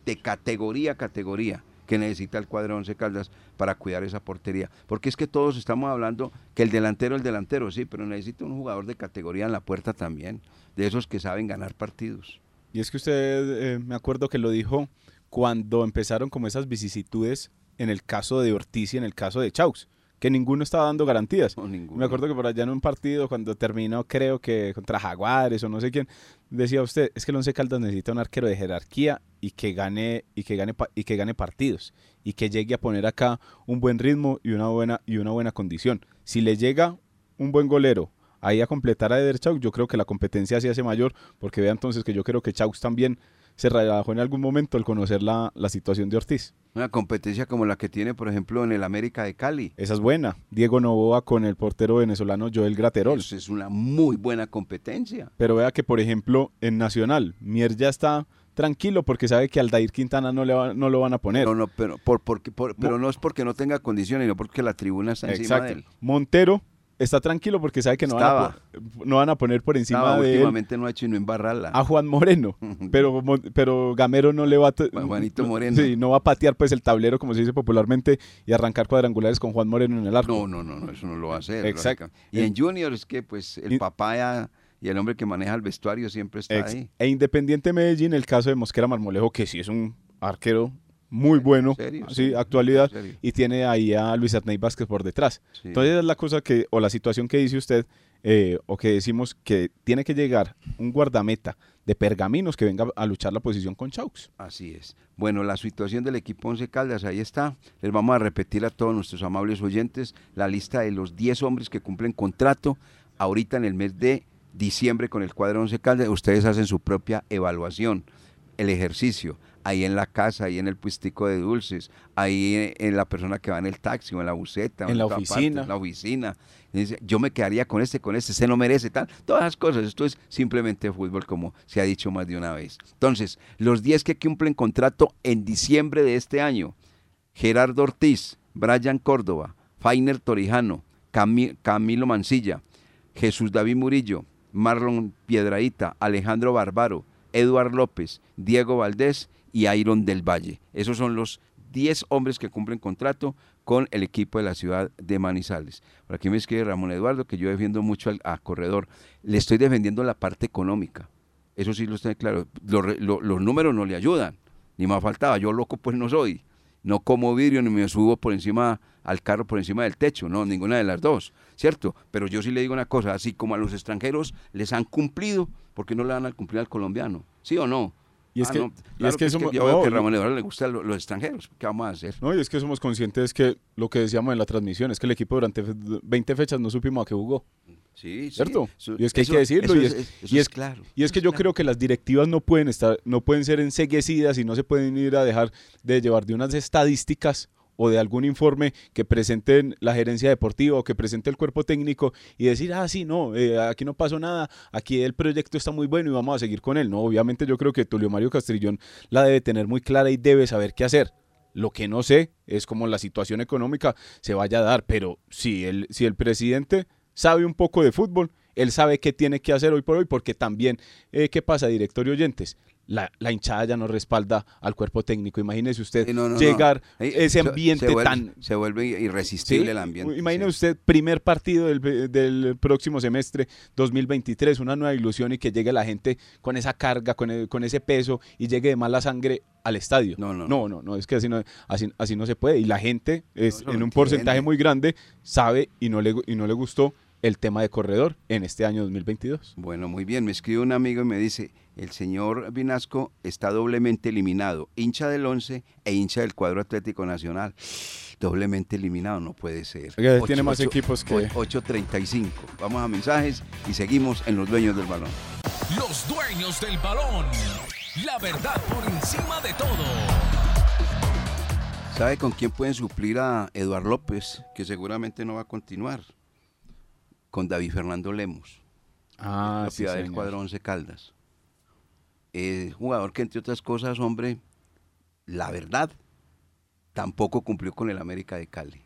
Speaker 2: de categoría a categoría, que necesita el cuadro Once Caldas para cuidar esa portería. Porque es que todos estamos hablando que el delantero, el delantero, sí, pero necesita un jugador de categoría en la puerta también, de esos que saben ganar partidos.
Speaker 6: Y es que usted, eh, me acuerdo que lo dijo cuando empezaron como esas vicisitudes en el caso de Ortiz y en el caso de Chaux, que ninguno estaba dando garantías.
Speaker 2: No, ninguno.
Speaker 6: Me acuerdo que por allá en un partido, cuando terminó, creo que contra Jaguares o no sé quién, decía usted, es que el Once Caldas necesita un arquero de jerarquía y que gane y que gane y que gane partidos y que llegue a poner acá un buen ritmo y una buena y una buena condición. Si le llega un buen golero ahí a completar a Eder Chaux, yo creo que la competencia se hace mayor, porque vea entonces que yo creo que Chaux también se relajó en algún momento al conocer la, la situación de Ortiz.
Speaker 2: Una competencia como la que tiene, por ejemplo, en el América de Cali.
Speaker 6: Esa es buena. Diego Novoa con el portero venezolano Joel Graterol.
Speaker 2: Eso es una muy buena competencia.
Speaker 6: Pero vea que, por ejemplo, en Nacional, Mier ya está tranquilo porque sabe que Aldair Quintana no, le va- no lo van a poner.
Speaker 2: No, no, pero, por, porque- por- pero no es porque no tenga condiciones, sino porque la tribuna está encima de él.
Speaker 6: Montero está tranquilo porque sabe que no van, a, no van a poner por encima
Speaker 2: Estaba,
Speaker 6: de él
Speaker 2: últimamente no ha hecho y no embarrarla.
Speaker 6: a Juan Moreno. <laughs> Pero, pero Gamero no le va a...
Speaker 2: Juanito Moreno.
Speaker 6: Sí, no va a patear pues el tablero, como se dice popularmente, y arrancar cuadrangulares con Juan Moreno en el arco.
Speaker 2: No, no, no, no, eso no lo va a hacer.
Speaker 6: Exacto.
Speaker 2: Y en Junior es que pues el papá ya- y el hombre que maneja el vestuario siempre está
Speaker 6: Ex-
Speaker 2: ahí.
Speaker 6: E Independiente Medellín, el caso de Mosquera Marmolejo, que sí es un arquero muy bueno, sí, actualidad,
Speaker 2: serio.
Speaker 6: y tiene ahí a Luis Arney Vázquez por detrás.
Speaker 2: Sí.
Speaker 6: Entonces es la cosa que, o la situación que dice usted, eh, o que decimos que tiene que llegar un guardameta de pergaminos que venga a luchar la posición con Chaux.
Speaker 2: Así es. Bueno, la situación del equipo Once Caldas, ahí está. Les vamos a repetir a todos nuestros amables oyentes la lista de los 10 hombres que cumplen contrato ahorita en el mes de diciembre con el cuadro Once Caldas. Ustedes hacen su propia evaluación, el ejercicio, ahí en la casa, ahí en el puestico de dulces, ahí en, en la persona que va en el taxi o en la buseta, o
Speaker 6: En la oficina.
Speaker 2: en la oficina. Y dice, yo me quedaría con este, con este, se no merece tal. Todas las cosas. Esto es simplemente fútbol, como se ha dicho más de una vez. Entonces, los 10 que cumplen contrato en diciembre de este año: Gerardo Ortiz, Brian Córdoba, Fainer Torijano, Cami- Camilo Mancilla, Jesús David Murillo, Marlon Piedraíta, Alejandro Barbaro, Eduard López, Diego Valdés y Iron del Valle. Esos son los 10 hombres que cumplen contrato con el equipo de la ciudad de Manizales. Por aquí me escribe Ramón Eduardo que yo defiendo mucho al a Corredor. Le estoy defendiendo la parte económica. Eso sí lo está claro. Los, los números no le ayudan. Ni más faltaba. Yo loco pues no soy. No como vidrio ni me subo por encima al carro por encima del techo. No, ninguna de las dos. ¿Cierto? Pero yo sí le digo una cosa. Así como a los extranjeros les han cumplido, ¿por qué no le van a cumplir al colombiano? ¿Sí o no?
Speaker 6: Y es
Speaker 2: Ah,
Speaker 6: que-
Speaker 2: no,
Speaker 6: y es que somos-
Speaker 2: yo veo que. Ramón Eduardo le gustan lo- los extranjeros. ¿Qué vamos a hacer?
Speaker 6: No, y es que somos conscientes que lo que decíamos en la transmisión es que el equipo durante fe- 20 fechas no supimos a qué jugó.
Speaker 2: Sí, sí.
Speaker 6: ¿Cierto?
Speaker 2: Eso-
Speaker 6: Y es que hay que decirlo, y
Speaker 2: es-
Speaker 6: es-
Speaker 2: eso
Speaker 6: y
Speaker 2: es
Speaker 6: es-
Speaker 2: claro.
Speaker 6: Y es que yo
Speaker 2: claro.
Speaker 6: creo que las directivas no pueden estar, no pueden ser enseguecidas y no se pueden ir a dejar de llevar de unas estadísticas o de algún informe que presenten la gerencia deportiva o que presente el cuerpo técnico y decir, ah, sí, no, eh, aquí no pasó nada, aquí el proyecto está muy bueno y vamos a seguir con él. No, obviamente yo creo que Tulio Mario Castrillón la debe tener muy clara y debe saber qué hacer. Lo que no sé es cómo la situación económica se vaya a dar, pero si el, si el presidente sabe un poco de fútbol, él sabe qué tiene que hacer hoy por hoy, porque también, eh, ¿qué pasa, directorio oyentes? La, la hinchada ya no respalda al cuerpo técnico. Imagínese usted
Speaker 2: Sí, no, no, no.
Speaker 6: llegar
Speaker 2: Ahí
Speaker 6: ese
Speaker 2: se-
Speaker 6: ambiente
Speaker 2: se vuelve-
Speaker 6: tan...
Speaker 2: Se vuelve irresistible
Speaker 6: Sí,
Speaker 2: el ambiente.
Speaker 6: Imagine
Speaker 2: sí.
Speaker 6: usted, primer partido del, del próximo semestre 2023, una nueva ilusión y que llegue la gente con esa carga, con, el- con ese peso y llegue de mala sangre al estadio.
Speaker 2: No, no,
Speaker 6: no, no, no, es que así no, así, así no se puede. Y la gente es, en un porcentaje muy grande sabe y no, le, y no le gustó el tema de corredor en este año 2022.
Speaker 2: Bueno, muy bien. Me escribe un amigo y me dice, el señor Vinasco está doblemente eliminado, hincha del 11 e hincha del cuadro Atlético Nacional. <gasps> Doblemente eliminado, no puede ser.
Speaker 6: Oiga, tiene más equipos que-
Speaker 2: o- 8.35. Vamos a mensajes y seguimos en Los Dueños del Balón.
Speaker 5: Los dueños del balón. La verdad por encima de todo.
Speaker 2: ¿Sabe con quién pueden suplir a Eduard López, que seguramente no va a continuar? Con David Fernando Lemos.
Speaker 6: Ah, sí,
Speaker 2: propiedad del cuadro Once Caldas. Eh, jugador que entre otras cosas, hombre, la verdad, tampoco cumplió con el América de Cali.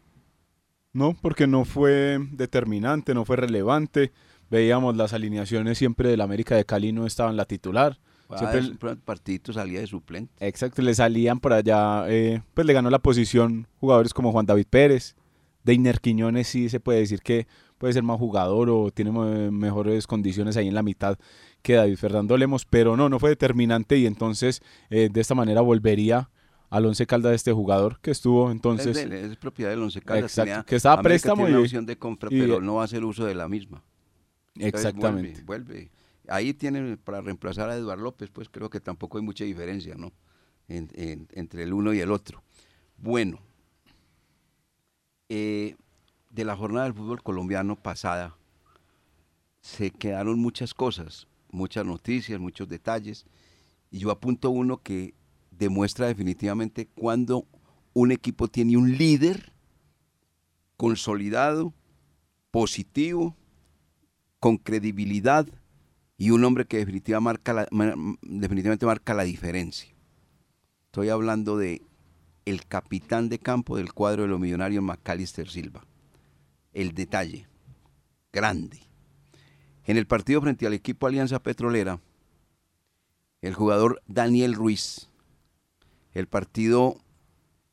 Speaker 6: No, porque no fue determinante, no fue relevante. Veíamos las alineaciones siempre del América de Cali no estaban la titular. Siempre,
Speaker 2: Siempre el partidito salía de suplente.
Speaker 6: exacto, le salían por allá, eh, pues le ganó la posición jugadores como Juan David Pérez. Deiner Quiñones sí se puede decir que puede ser más jugador o tiene me- mejores condiciones ahí en la mitad que David Fernando Lemos, pero no, no fue determinante y entonces eh, de esta manera volvería al once calda de este jugador que estuvo entonces...
Speaker 2: es, de él, es propiedad del Once Caldas.
Speaker 6: Exacto,
Speaker 2: tenía-
Speaker 6: que estaba a préstamo
Speaker 2: tiene una
Speaker 6: y-
Speaker 2: opción de compra,
Speaker 6: y-
Speaker 2: pero no va a hacer uso de la misma. Entonces,
Speaker 6: exactamente.
Speaker 2: Vuelve, vuelve. Ahí tienen para reemplazar a Eduardo López, pues creo que tampoco hay mucha diferencia, ¿no? En- en- entre el uno y el otro. Bueno, eh, de la jornada del fútbol colombiano pasada se quedaron muchas cosas, muchas noticias, muchos detalles, y yo apunto uno que demuestra definitivamente cuando un equipo tiene un líder consolidado, positivo, con credibilidad y un hombre que definitivamente marca la diferencia. Estoy hablando de el capitán de campo del cuadro de los millonarios, Macalister Silva. El detalle, grande. En el partido frente al equipo Alianza Petrolera, el jugador Daniel Ruiz, el partido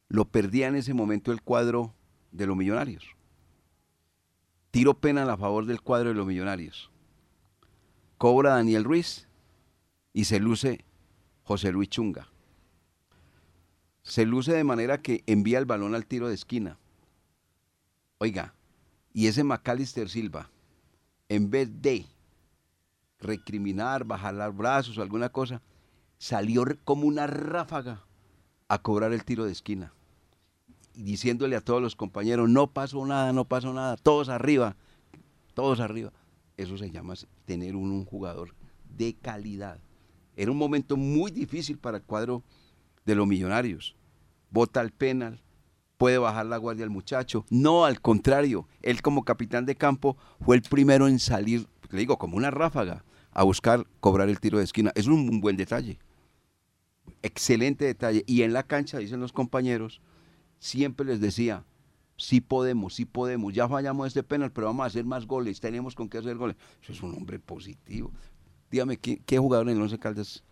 Speaker 2: lo perdía en ese momento el cuadro de los millonarios. Tiro penal a favor del cuadro de los millonarios. Cobra Daniel Ruiz y se luce José Luis Chunga. Se luce de manera que envía el balón al tiro de esquina. Oiga, y ese Macalister Silva, en vez de recriminar, bajar los brazos o alguna cosa, salió como una ráfaga a cobrar el tiro de esquina. Y diciéndole a todos los compañeros, no pasó nada, no pasó nada, todos arriba, todos arriba. Eso se llama tener un, un jugador de calidad. Era un momento muy difícil para el cuadro de los millonarios. Bota el penal, puede bajar la guardia al muchacho. No, al contrario, él como capitán de campo fue el primero en salir, le digo, como una ráfaga, a buscar cobrar el tiro de esquina. Es un, un buen detalle. Excelente detalle. Y en la cancha, dicen los compañeros, siempre les decía, sí podemos, sí podemos, ya fallamos este penal, pero vamos a hacer más goles, tenemos con qué hacer goles. Eso es un hombre positivo. Dígame, ¿qué, qué jugador en el Once Caldas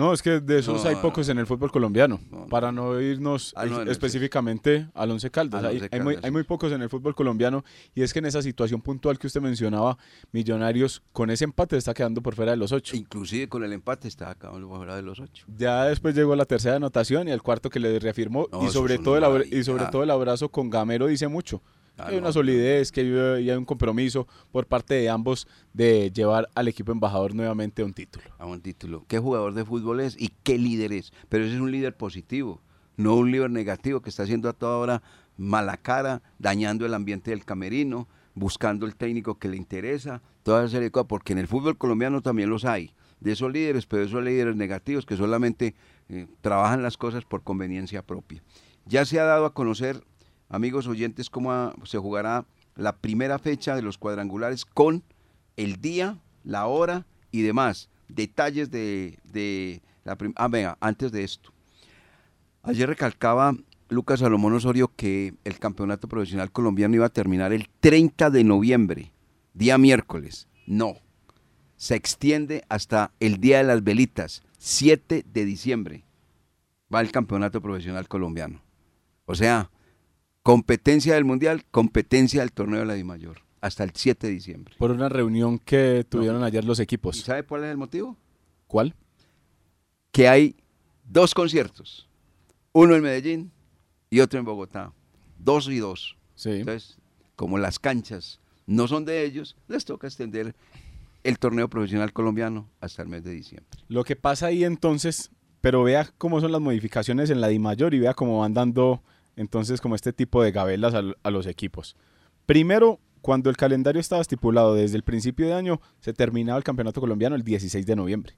Speaker 6: No, es que de esos
Speaker 2: No,
Speaker 6: hay pocos en el fútbol colombiano.
Speaker 2: No, no.
Speaker 6: Para no irnos
Speaker 2: Ah, no,
Speaker 6: específicamente al Once Caldas.
Speaker 2: Al
Speaker 6: Hay, muy, hay muy pocos en el fútbol colombiano. Y es que en esa situación puntual que usted mencionaba, Millonarios con ese empate está quedando por fuera de los ocho.
Speaker 2: Inclusive con el empate está acabando fuera de los ocho.
Speaker 6: Ya después llegó la tercera anotación y el cuarto que le reafirmó. Y, sobre todo el, y sobre todo el abrazo con Gamero dice mucho.
Speaker 2: Ah,
Speaker 6: hay
Speaker 2: no,
Speaker 6: una solidez, que hay un compromiso por parte de ambos de llevar al equipo embajador nuevamente a un título.
Speaker 2: a un título. ¿Qué jugador de fútbol es y qué líder es? Pero ese es un líder positivo, no un líder negativo que está haciendo a toda hora mala cara, dañando el ambiente del camerino, buscando el técnico que le interesa, toda esa serie de cosas, porque en el fútbol colombiano también los hay, de esos líderes, pero esos líderes negativos que solamente eh, trabajan las cosas por conveniencia propia. Ya se ha dado a conocer, amigos oyentes, cómo se jugará la primera fecha de los cuadrangulares con el día, la hora y demás. Detalles de, de la prim- Ah, venga, antes de esto. Ayer recalcaba Lucas Salomón Osorio que el campeonato profesional colombiano iba a terminar el 30 de noviembre, día miércoles. No. Se extiende hasta el día de las velitas, 7 de diciembre. Va el campeonato profesional colombiano. O sea, competencia del Mundial, competencia del torneo de la Dimayor, hasta el 7 de diciembre.
Speaker 6: Por una reunión que tuvieron ayer los
Speaker 2: ¿Y
Speaker 6: equipos.
Speaker 2: sabe cuál es el motivo?
Speaker 6: ¿Cuál?
Speaker 2: que hay dos conciertos, uno en Medellín y otro en Bogotá, dos y dos.
Speaker 6: Sí.
Speaker 2: Entonces, como las canchas no son de ellos, les toca extender el torneo profesional colombiano hasta el mes de diciembre.
Speaker 6: Lo que pasa ahí entonces, pero vea cómo son las modificaciones en la Di Mayor y vea cómo van dando entonces como este tipo de gabelas a, a los equipos. Primero, cuando el calendario estaba estipulado desde el principio de año, se terminaba el campeonato colombiano el 16 de noviembre,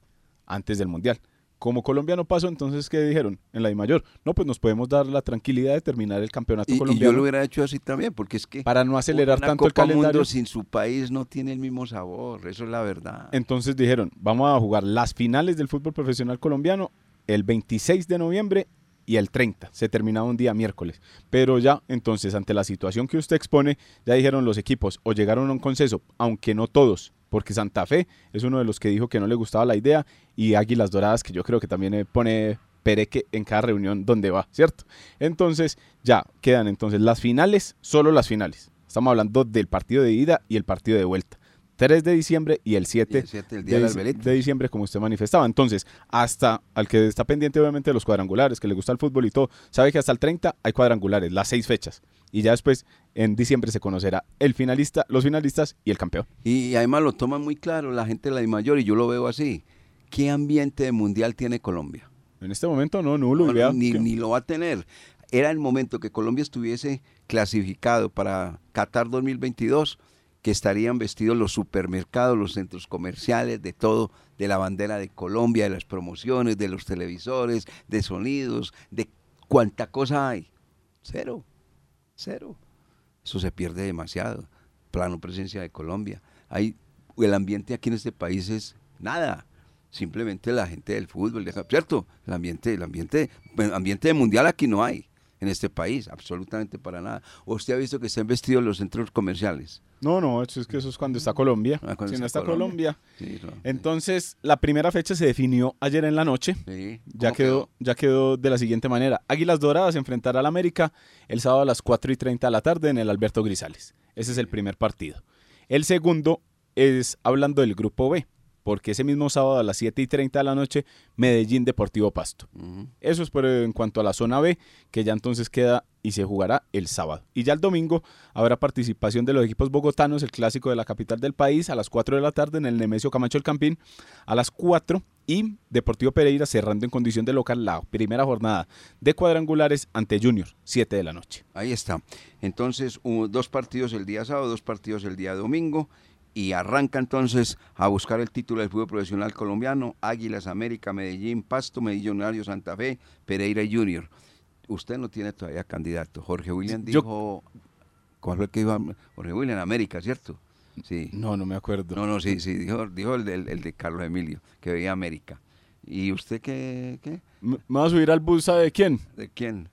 Speaker 6: antes del Mundial. Como colombiano pasó, entonces, ¿qué dijeron en la Di Mayor? No, pues nos podemos dar la tranquilidad de terminar el campeonato
Speaker 2: Y, y
Speaker 6: colombiano
Speaker 2: yo lo hubiera hecho así también, porque es que
Speaker 6: para no acelerar
Speaker 2: una
Speaker 6: tanto el calendario.
Speaker 2: Mundo sin su país no tiene el mismo sabor, eso es la verdad.
Speaker 6: Entonces dijeron, vamos a jugar las finales del fútbol profesional colombiano el 26 de noviembre y el 30. Se terminaba un día miércoles. Pero ya, entonces, ante la situación que usted expone, ya dijeron los equipos o llegaron a un consenso, aunque no todos, porque Santa Fe es uno de los que dijo que no le gustaba la idea y Águilas Doradas, que yo creo que también eh, pone pereque en cada reunión donde va, ¿cierto? Entonces, ya quedan entonces las finales, solo las finales. Estamos hablando del partido de ida y el partido de vuelta. 3 de diciembre y el 7,
Speaker 2: Y el 7, el día de
Speaker 6: diciembre, como usted manifestaba. Entonces, hasta al que está pendiente, obviamente, de los cuadrangulares, que le gusta el fútbol y todo, sabe que hasta el 30 hay cuadrangulares, las seis fechas. Y ya después, en diciembre, se conocerá el finalista, los finalistas y el campeón.
Speaker 2: Y además lo toman muy claro la gente de la Mayor y yo lo veo así. ¿Qué ambiente de mundial tiene Colombia?
Speaker 6: En este momento, no, nulo.
Speaker 2: No, ni,
Speaker 6: que-
Speaker 2: ni lo va a tener. Era el momento que Colombia estuviese clasificado para Qatar 2022, que estarían vestidos los supermercados, los centros comerciales, de todo, de la bandera de Colombia, de las promociones, de los televisores, de sonidos, de cuánta cosa hay. Cero, cero. Eso se pierde demasiado. Plano presencia de Colombia. Hay, el ambiente aquí en este país es nada simplemente la gente del fútbol, ¿cierto? El ambiente, el ambiente, el ambiente mundial aquí no hay en este país, absolutamente para nada. ¿O usted ha visto que están vestidos los centros comerciales?
Speaker 6: No, no, eso es que eso es cuando está Colombia.
Speaker 2: Ah, cuando
Speaker 6: si no
Speaker 2: está
Speaker 6: está Colombia.
Speaker 2: Sí, no.
Speaker 6: Entonces, la primera fecha se definió ayer en la noche.
Speaker 2: Sí.
Speaker 6: Ya
Speaker 2: ¿Cómo
Speaker 6: quedó, ya quedó de la siguiente manera. Águilas Doradas enfrentará al América el sábado a las 4 y 30 de la tarde en el Alberto Grisales. Ese es el primer partido. El segundo es hablando del grupo B, porque ese mismo sábado a las 7 y 30 de la noche, Medellín Deportivo Pasto. Eso es por, en cuanto a la zona B, que ya entonces queda y se jugará el sábado. Y ya el domingo habrá participación de los equipos bogotanos, el clásico de la capital del país, a las 4 de la tarde en el Nemesio Camacho El Campín, a las 4 y Deportivo Pereira cerrando en condición de local la primera jornada de cuadrangulares ante Junior, 7 de la noche.
Speaker 2: Ahí está. Entonces, dos partidos el día sábado, dos partidos el día domingo. Y arranca entonces a buscar el título del fútbol profesional colombiano. Águilas, América, Medellín, Pasto, Millonario, Santa Fe, Pereira Junior. Usted no tiene todavía candidato. Jorge William
Speaker 6: Yo-
Speaker 2: dijo... ¿Cuál fue el que dijo? Jorge William, América, ¿cierto? Sí.
Speaker 6: No, no me acuerdo.
Speaker 2: No, no, sí, sí, dijo, dijo el, del- el de Carlos Emilio, que veía América. ¿Y usted qué? qué?
Speaker 6: Me voy a subir al bus, ¿sabe de quién?
Speaker 2: ¿De quién?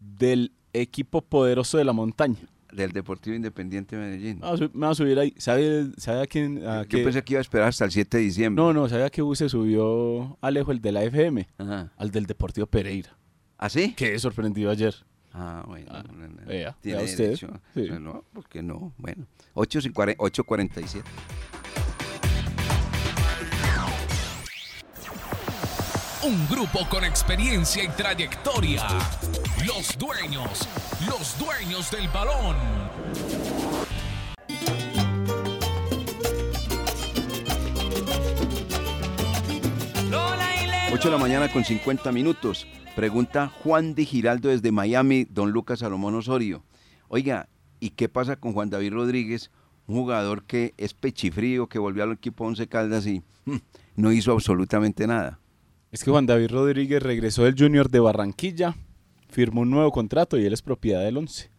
Speaker 6: Del equipo poderoso de la montaña.
Speaker 2: Del Deportivo Independiente de Medellín.
Speaker 6: Me va a su- me va a subir ahí. ¿Sabe, sabe a quién? a
Speaker 2: Yo
Speaker 6: qué-
Speaker 2: pensé que iba a esperar hasta el 7 de diciembre.
Speaker 6: No, no, ¿sabe a qué bus se subió Alejo, el de la FM?
Speaker 2: Ajá.
Speaker 6: Al del Deportivo Pereira.
Speaker 2: ¿Ah, sí?
Speaker 6: Quedé sorprendido ayer.
Speaker 2: Ah, bueno.
Speaker 6: Ah,
Speaker 2: no, no,
Speaker 6: vea,
Speaker 2: Tiene
Speaker 6: vea usted.
Speaker 2: derecho.
Speaker 6: Sí.
Speaker 2: No, No, ¿por qué no? Bueno, 8.47.
Speaker 5: Un grupo con experiencia y trayectoria. Los dueños, los dueños del balón.
Speaker 2: 8 de la mañana con 50 minutos. Pregunta Juan de Giraldo desde Miami, don Lucas Salomón Osorio. Oiga, ¿y qué pasa con Juan David Rodríguez? Un jugador que es pechifrío, que volvió al equipo Once Caldas y <laughs> no hizo absolutamente nada.
Speaker 6: Es que Juan David Rodríguez regresó del Junior de Barranquilla, firmó un nuevo contrato y él es propiedad del 11.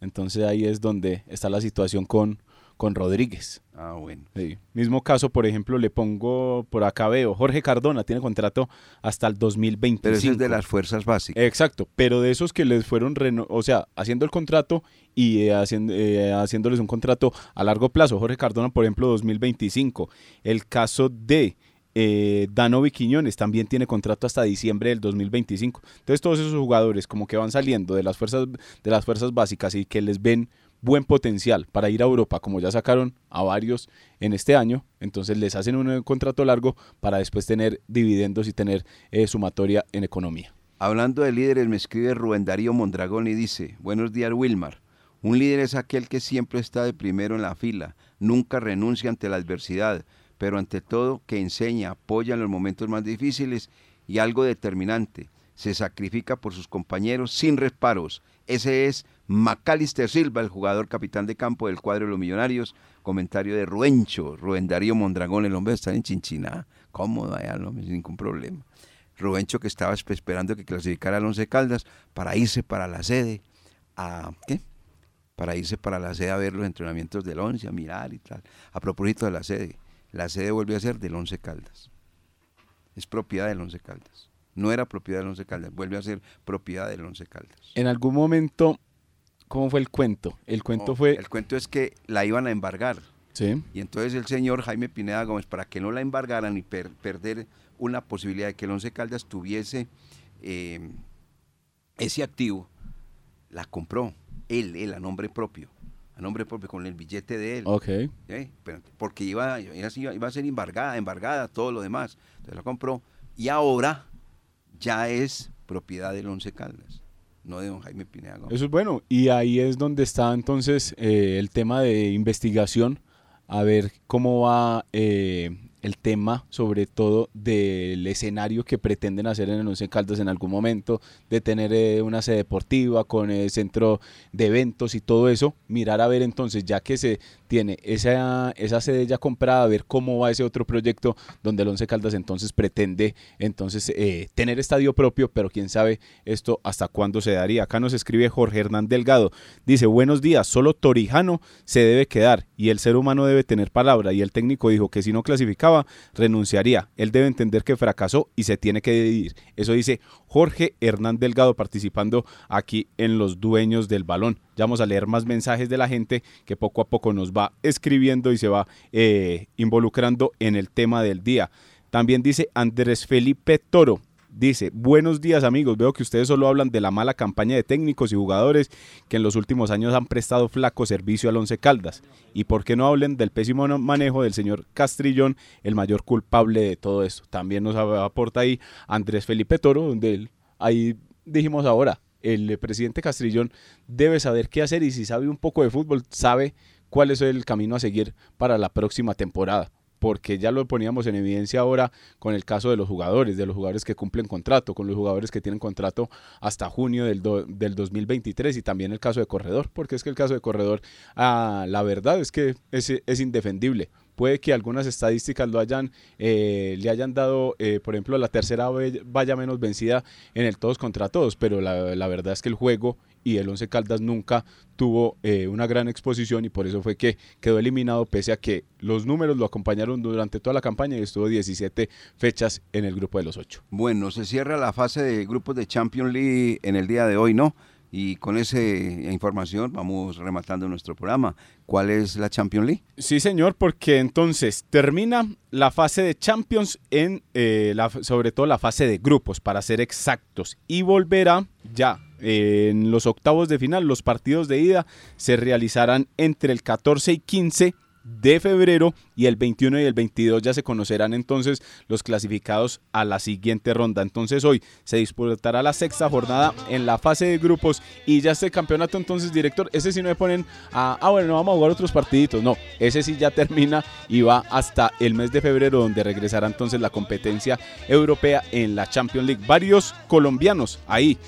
Speaker 6: Entonces ahí es donde está la situación con, con Rodríguez.
Speaker 2: Ah, bueno.
Speaker 6: Sí. Mismo caso, por ejemplo, le pongo por acá veo, Jorge Cardona tiene contrato hasta el 2025.
Speaker 2: Pero ese es de las fuerzas básicas.
Speaker 6: Exacto, pero de esos que les fueron, reno- o sea, haciendo el contrato y eh, haciendo, eh, haciéndoles un contrato a largo plazo. Jorge Cardona, por ejemplo, 2025. El caso de eh, Danovi Quiñones también tiene contrato hasta diciembre del 2025. Entonces todos esos jugadores como que van saliendo de las fuerzas, de las fuerzas básicas y que les ven buen potencial para ir a Europa, como ya sacaron a varios en este año, entonces les hacen un contrato largo para después tener dividendos y tener eh, sumatoria en economía.
Speaker 2: Hablando de líderes, me escribe Rubén Darío Mondragón y dice, buenos días Wilmar, un líder es aquel que siempre está de primero en la fila, nunca renuncia ante la adversidad, pero ante todo que enseña, apoya en los momentos más difíciles y algo determinante, se sacrifica por sus compañeros sin reparos. Ese es Macalister Silva, el jugador capitán de campo del cuadro de los millonarios. Comentario de Ruencho, Rubén Mondragón, el hombre está en Chinchiná, cómodo allá, no, sin ningún problema. Rubencho que estaba esp- esperando que clasificara al Once Caldas para irse para la sede a ¿qué? Para irse para la sede a ver los entrenamientos del Once, a mirar y tal. A propósito de la sede, la sede volvió a ser del Once Caldas. Es propiedad del Once Caldas. No era propiedad del Once Caldas, vuelve a ser propiedad del Once Caldas.
Speaker 6: En algún momento, ¿cómo fue el cuento? El cuento
Speaker 2: Oh,
Speaker 6: fue...
Speaker 2: El cuento es que la iban a embargar.
Speaker 6: Sí.
Speaker 2: Y entonces el señor Jaime Pineda Gómez, para que no la embargaran y per- perder una posibilidad de que el Once Caldas tuviese eh, ese activo, la compró él, él, a nombre propio, a nombre propio, con el billete de él.
Speaker 6: Ok.
Speaker 2: porque iba, iba, iba- iba a ser embargada, embargada, todo lo demás. Entonces la compró y ahora ya es propiedad del Once Caldas, no de don Jaime Pineda Gómez.
Speaker 6: Eso es bueno. Y ahí es donde está entonces eh, el tema de investigación, a ver cómo va eh, el tema, sobre todo del escenario que pretenden hacer en el Once Caldas en algún momento, de tener eh, una sede deportiva con eh, centro de eventos y todo eso. Mirar a ver entonces, ya que se tiene esa, esa sede ya comprada, a ver cómo va ese otro proyecto donde el Once Caldas entonces pretende entonces eh, tener estadio propio, pero quién sabe esto hasta cuándo se daría. Acá nos escribe Jorge Hernán Delgado. Dice, buenos días, solo Torijano se debe quedar y el ser humano debe tener palabra y el técnico dijo que si no clasificaba renunciaría. Él debe entender que fracasó y se tiene que dividir. Eso dice Jorge Hernán Delgado participando aquí en Los Dueños del Balón. Ya vamos a leer más mensajes de la gente que poco a poco nos va escribiendo y se va eh, involucrando en el tema del día. También dice Andrés Felipe Toro. Dice, buenos días amigos, veo que ustedes solo hablan de la mala campaña de técnicos y jugadores que en los últimos años han prestado flaco servicio al Once Caldas. ¿Y por qué no hablen del pésimo manejo del señor Castrillón, el mayor culpable de todo esto? También nos aporta ahí Andrés Felipe Toro, donde él, ahí dijimos ahora, el presidente Castrillón debe saber qué hacer y si sabe un poco de fútbol, sabe cuál es el camino a seguir para la próxima temporada porque ya lo poníamos en evidencia ahora con el caso de los jugadores, de los jugadores que cumplen contrato, con los jugadores que tienen contrato hasta junio del, do- del 2023 y también el caso de Corredor, porque es que el caso de Corredor, ah, la verdad es que es, es indefendible. Puede que algunas estadísticas lo hayan, eh, le hayan dado, eh, por ejemplo, la tercera vaya menos vencida en el todos contra todos, pero la verdad es que el juego y el Once Caldas nunca tuvo eh, una gran exposición y por eso fue que quedó eliminado pese a que los números lo acompañaron durante toda la campaña y estuvo 17 fechas en el grupo de los ocho.
Speaker 2: Bueno, se cierra la fase de grupos de Champions League en el día de hoy, ¿no? Y con esa información vamos rematando nuestro programa. ¿Cuál es la Champions League?
Speaker 6: Sí, señor, porque entonces termina la fase de Champions en, eh, la, sobre todo la fase de grupos, para ser exactos, y volverá ya en los octavos de final. Los partidos de ida se realizarán entre el 14 y 15 de febrero y el 21 y el 22 ya se conocerán entonces los clasificados a la siguiente ronda. Entonces hoy se disputará la sexta jornada en la fase de grupos y ya este campeonato entonces director, ese sí no me ponen a, ah bueno, no vamos a jugar otros partiditos, no, ese sí ya termina y va hasta el mes de febrero donde regresará entonces la competencia europea en la Champions League. Varios colombianos ahí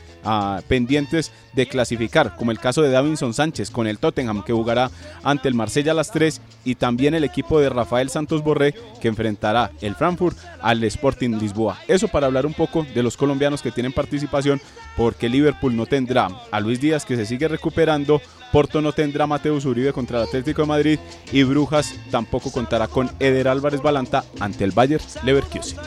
Speaker 6: pendientes de clasificar, como el caso de Davinson Sánchez con el Tottenham que jugará ante el Marsella a las 3 y también el equipo de Rafael Santos Borré que enfrentará el Frankfurt al Sporting Lisboa. Eso para hablar un poco de los colombianos que tienen participación porque Liverpool no tendrá a Luis Díaz que se sigue recuperando, Porto no tendrá a Mateus Uribe contra el Atlético de Madrid y Brujas tampoco contará con Eder Álvarez Balanta ante el Bayer Leverkusen.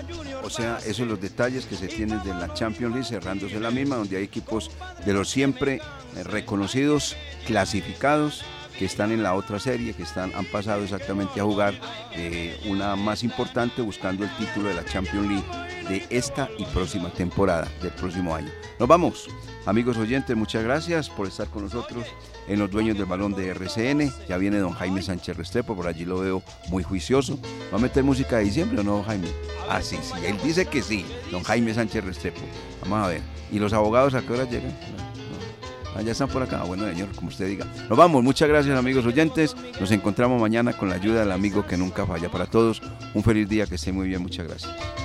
Speaker 2: O sea, esos son los detalles que se tienen de la Champions League cerrándose la misma, donde hay equipos de los siempre eh, reconocidos, clasificados, que están en la otra serie, que están, han pasado exactamente a jugar eh, una más importante buscando el título de la Champions League de esta y próxima temporada del próximo año. Nos vamos. Amigos oyentes, muchas gracias por estar con nosotros en los dueños del balón de RCN. Ya viene don Jaime Sánchez Restrepo, por allí lo veo muy juicioso. ¿Va a meter música de diciembre o no, Jaime? Ah, sí, sí, él dice que sí, don Jaime Sánchez Restrepo. Vamos a ver. ¿Y los abogados a qué hora llegan? Ah, ya están por acá. Bueno, señor, como usted diga. Nos vamos. Muchas gracias, amigos oyentes. Nos encontramos mañana con la ayuda del amigo que nunca falla. Para todos, un feliz día. Que esté muy bien. Muchas gracias.